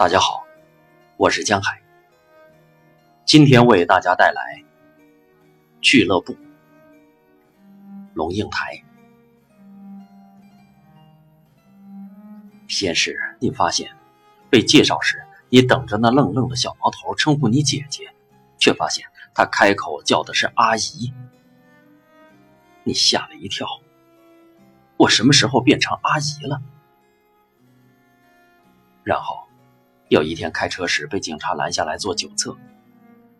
大家好，我是江海。今天为大家带来俱乐部龙应台。先是你发现被介绍时，你等着那愣愣的小毛头称呼你姐姐，却发现他开口叫的是阿姨，你吓了一跳。我什么时候变成阿姨了？然后。有一天开车时被警察拦下来做酒测，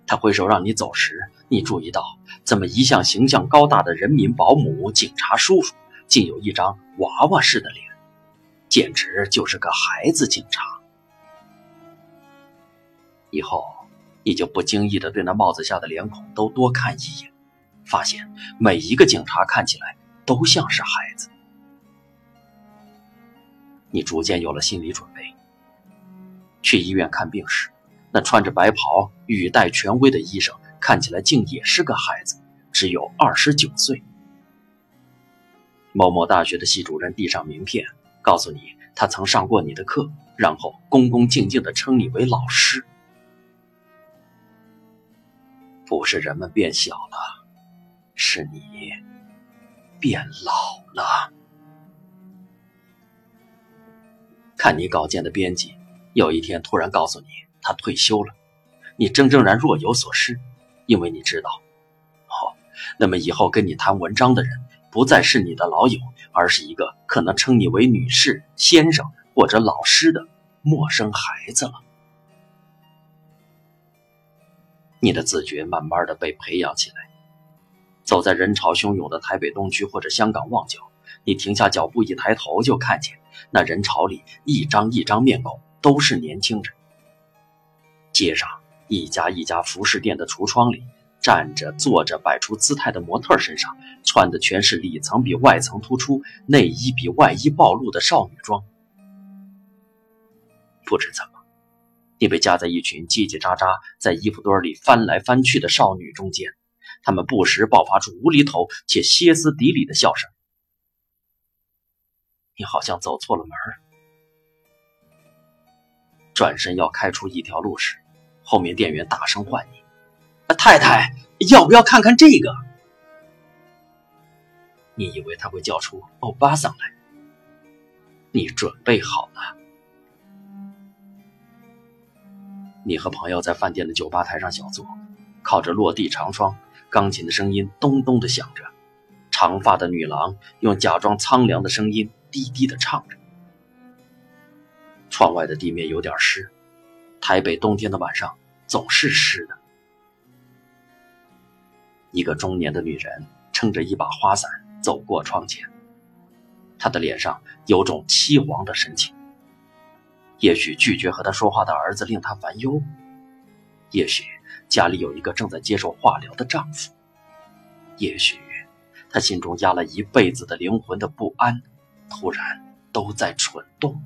他挥手让你走时，你注意到怎么一向形象高大的人民保姆警察叔叔，竟有一张娃娃似的脸，简直就是个孩子警察。以后你就不经意的对那帽子下的脸孔都多看一眼，发现每一个警察看起来都像是孩子。你逐渐有了心理准备。去医院看病时，那穿着白袍、语带权威的医生看起来竟也是个孩子，只有二十九岁。某某大学的系主任递上名片，告诉你他曾上过你的课，然后恭恭敬敬地称你为老师。不是人们变小了，是你变老了。看你稿件的编辑。有一天，突然告诉你他退休了，你怔怔然若有所失，因为你知道，哦，那么以后跟你谈文章的人不再是你的老友，而是一个可能称你为女士、先生或者老师的陌生孩子了。你的自觉慢慢的被培养起来，走在人潮汹涌的台北东区或者香港旺角，你停下脚步，一抬头就看见那人潮里一张一张面孔。都是年轻人。街上一家一家服饰店的橱窗里，站着、坐着、摆出姿态的模特身上，穿的全是里层比外层突出、内衣比外衣暴露的少女装。不知怎么，你被夹在一群叽叽喳喳在衣服堆里翻来翻去的少女中间，她们不时爆发出无厘头且歇斯底里的笑声。你好像走错了门儿。转身要开出一条路时，后面店员大声唤你：“太太，要不要看看这个？”你以为他会叫出欧巴桑来？你准备好了？你和朋友在饭店的酒吧台上小坐，靠着落地长窗，钢琴的声音咚咚的响着，长发的女郎用假装苍凉的声音低低的唱着。窗外的地面有点湿，台北冬天的晚上总是湿的。一个中年的女人撑着一把花伞走过窗前，她的脸上有种凄惶的神情。也许拒绝和她说话的儿子令她烦忧，也许家里有一个正在接受化疗的丈夫，也许她心中压了一辈子的灵魂的不安，突然都在蠢动。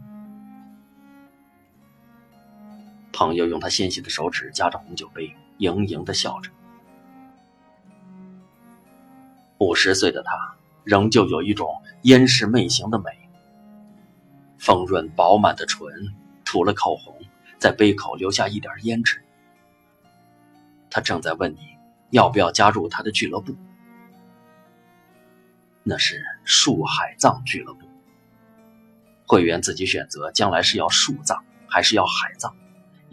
朋友用他纤细的手指夹着红酒杯，盈盈的笑着。五十岁的他仍旧有一种烟视媚行的美，丰润饱满的唇，涂了口红，在杯口留下一点胭脂。他正在问你要不要加入他的俱乐部，那是树海葬俱乐部，会员自己选择将来是要树葬还是要海葬。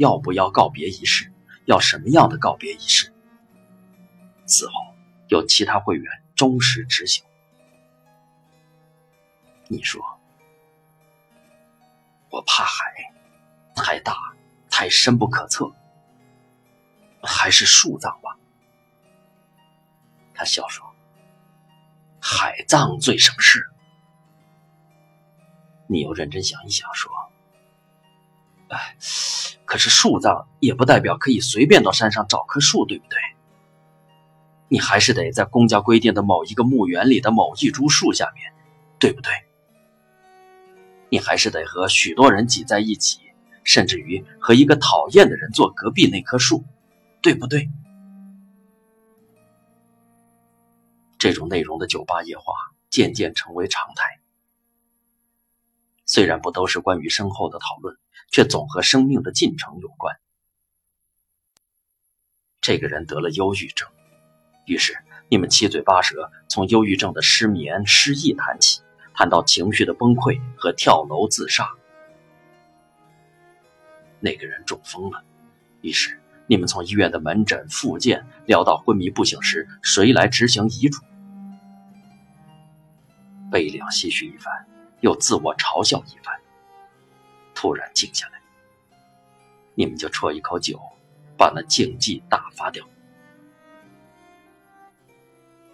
要不要告别仪式？要什么样的告别仪式？此后有其他会员忠实执行。你说，我怕海，太大，太深不可测，还是树葬吧？他笑说：“海葬最省事。”你又认真想一想说：“哎。”可是树葬也不代表可以随便到山上找棵树，对不对？你还是得在公家规定的某一个墓园里的某一株树下面，对不对？你还是得和许多人挤在一起，甚至于和一个讨厌的人坐隔壁那棵树，对不对？这种内容的酒吧夜话渐渐成为常态。虽然不都是关于身后的讨论，却总和生命的进程有关。这个人得了忧郁症，于是你们七嘴八舌从忧郁症的失眠、失忆谈起，谈到情绪的崩溃和跳楼自杀。那个人中风了，于是你们从医院的门诊、复健聊到昏迷不醒时谁来执行遗嘱。悲凉唏嘘一番，又自我嘲笑一番。突然静下来，你们就啜一口酒。把那静寂打发掉。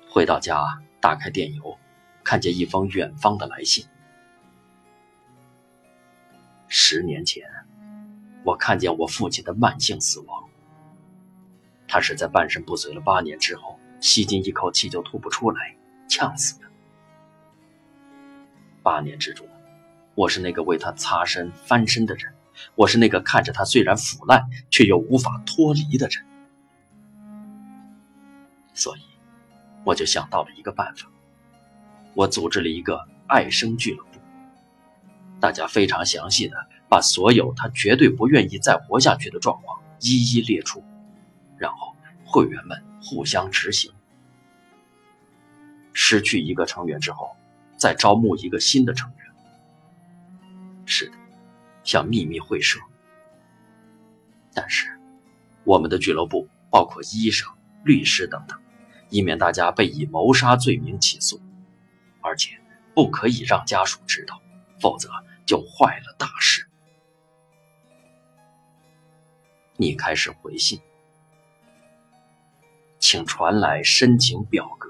回到家，打开电邮，看见一封远方的来信。十年前，我看见我父亲的慢性死亡。他是在半身不遂了八年之后，吸进一口气就吐不出来，呛死的。八年之中，我是那个为他擦身翻身的人。我是那个看着他虽然腐烂却又无法脱离的人，所以我就想到了一个办法。我组织了一个爱生俱乐部，大家非常详细的把所有他绝对不愿意再活下去的状况一一列出，然后会员们互相执行。失去一个成员之后，再招募一个新的成员。是的。像秘密会社，但是我们的俱乐部包括医生、律师等等，以免大家被以谋杀罪名起诉，而且不可以让家属知道，否则就坏了大事。你开始回信，请传来申请表格。